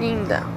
linda.